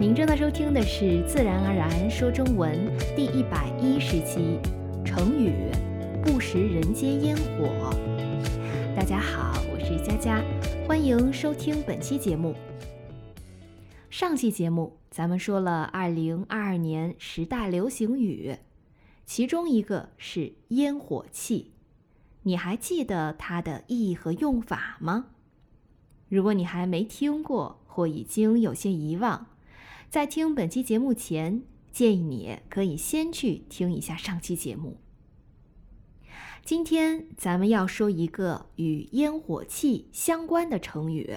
您正在收听的是《自然而然说中文》第一百一十期，成语“不食人间烟火”。大家好，我是佳佳，欢迎收听本期节目。上期节目咱们说了二零二二年十大流行语，其中一个是“烟火气”，你还记得它的意义和用法吗？如果你还没听过或已经有些遗忘，在听本期节目前，建议你可以先去听一下上期节目。今天咱们要说一个与烟火气相关的成语，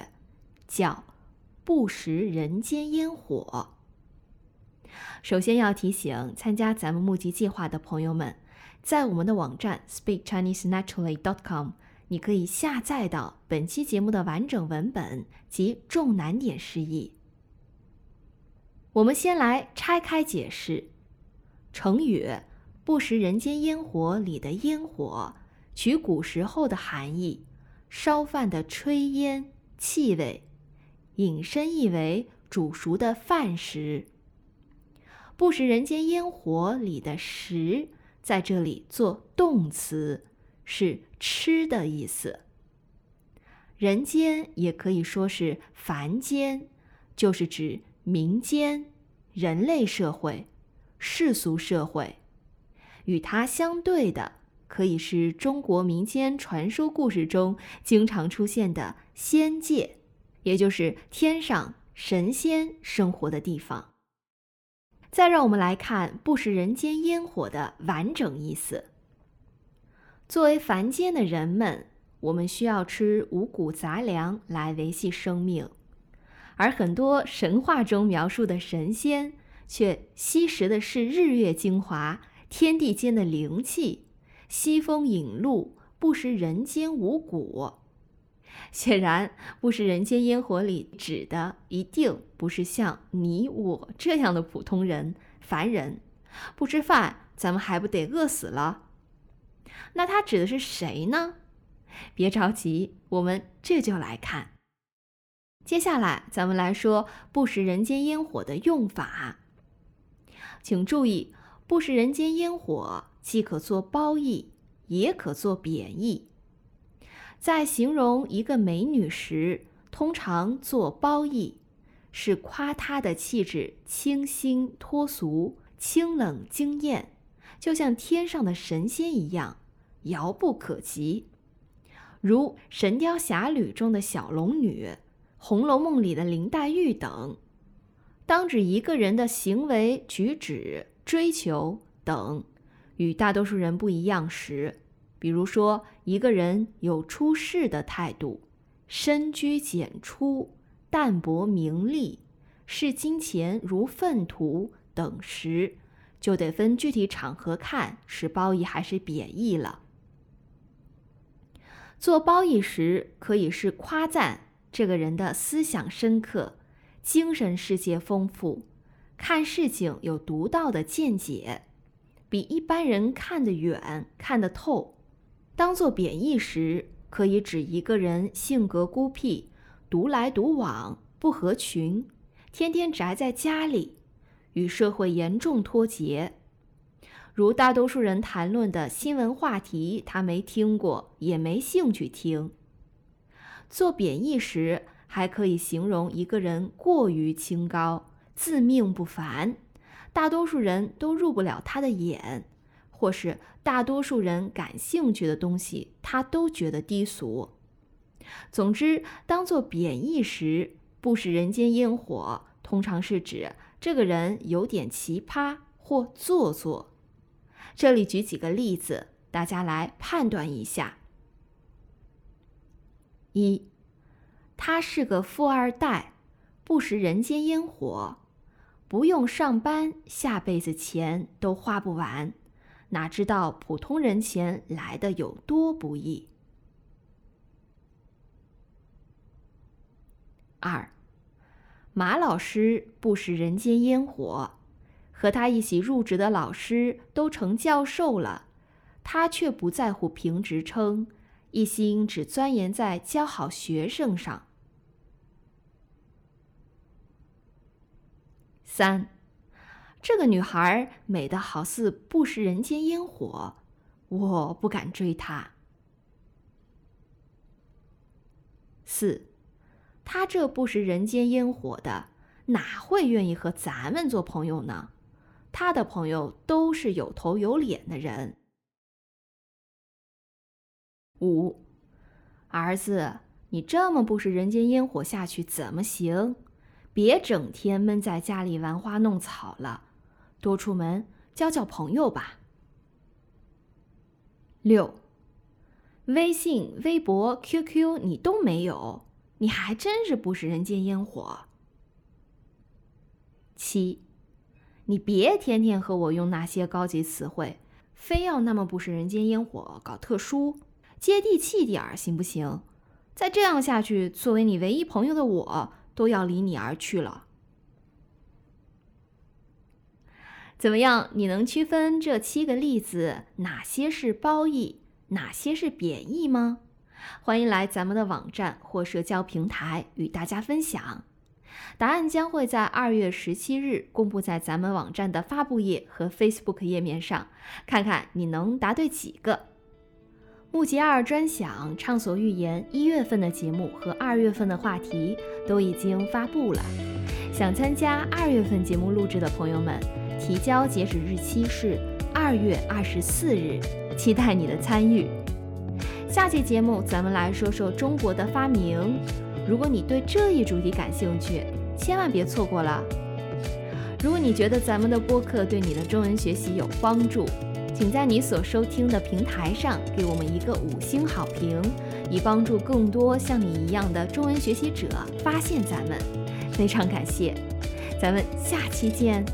叫“不食人间烟火”。首先要提醒参加咱们募集计划的朋友们，在我们的网站 speakchinesenaturally.com，你可以下载到本期节目的完整文本及重难点释义。我们先来拆开解释，成语“不食人间烟火”里的“烟火”取古时候的含义，烧饭的炊烟气味，引申意为煮熟的饭食。“不食人间烟火”里的“食”在这里做动词，是吃的意思。人间也可以说是凡间，就是指。民间、人类社会、世俗社会，与它相对的，可以是中国民间传说故事中经常出现的仙界，也就是天上神仙生活的地方。再让我们来看“不食人间烟火”的完整意思。作为凡间的人们，我们需要吃五谷杂粮来维系生命。而很多神话中描述的神仙，却吸食的是日月精华、天地间的灵气，吸风饮露，不食人间五谷。显然，不食人间烟火里指的一定不是像你我这样的普通人、凡人。不吃饭，咱们还不得饿死了？那他指的是谁呢？别着急，我们这就来看。接下来，咱们来说“不食人间烟火”的用法。请注意，“不食人间烟火”既可做褒义，也可做贬义。在形容一个美女时，通常做褒义，是夸她的气质清新脱俗、清冷惊艳，就像天上的神仙一样，遥不可及。如《神雕侠侣》中的小龙女。《红楼梦》里的林黛玉等，当指一个人的行为举止、追求等与大多数人不一样时，比如说一个人有出世的态度、深居简出、淡泊名利、视金钱如粪土等时，就得分具体场合看是褒义还是贬义了。做褒义时，可以是夸赞。这个人的思想深刻，精神世界丰富，看事情有独到的见解，比一般人看得远、看得透。当做贬义时，可以指一个人性格孤僻，独来独往，不合群，天天宅在家里，与社会严重脱节。如大多数人谈论的新闻话题，他没听过，也没兴趣听。做贬义时，还可以形容一个人过于清高、自命不凡，大多数人都入不了他的眼，或是大多数人感兴趣的东西，他都觉得低俗。总之，当做贬义时，不食人间烟火，通常是指这个人有点奇葩或做作。这里举几个例子，大家来判断一下。一，他是个富二代，不食人间烟火，不用上班，下辈子钱都花不完，哪知道普通人钱来的有多不易。二，马老师不食人间烟火，和他一起入职的老师都成教授了，他却不在乎评职称。一心只钻研在教好学生上。三，这个女孩美得好似不食人间烟火，我不敢追她。四，她这不食人间烟火的，哪会愿意和咱们做朋友呢？她的朋友都是有头有脸的人。五，儿子，你这么不食人间烟火下去怎么行？别整天闷在家里玩花弄草了，多出门交交朋友吧。六，微信、微博、QQ 你都没有，你还真是不食人间烟火。七，你别天天和我用那些高级词汇，非要那么不食人间烟火，搞特殊。接地气点儿行不行？再这样下去，作为你唯一朋友的我都要离你而去了。怎么样？你能区分这七个例子哪些是褒义，哪些是贬义吗？欢迎来咱们的网站或社交平台与大家分享。答案将会在二月十七日公布在咱们网站的发布页和 Facebook 页面上，看看你能答对几个。木吉二专享畅所欲言一月份的节目和二月份的话题都已经发布了，想参加二月份节目录制的朋友们，提交截止日期是二月二十四日，期待你的参与。下期节目咱们来说说中国的发明，如果你对这一主题感兴趣，千万别错过了。如果你觉得咱们的播客对你的中文学习有帮助，请在你所收听的平台上给我们一个五星好评，以帮助更多像你一样的中文学习者发现咱们。非常感谢，咱们下期见。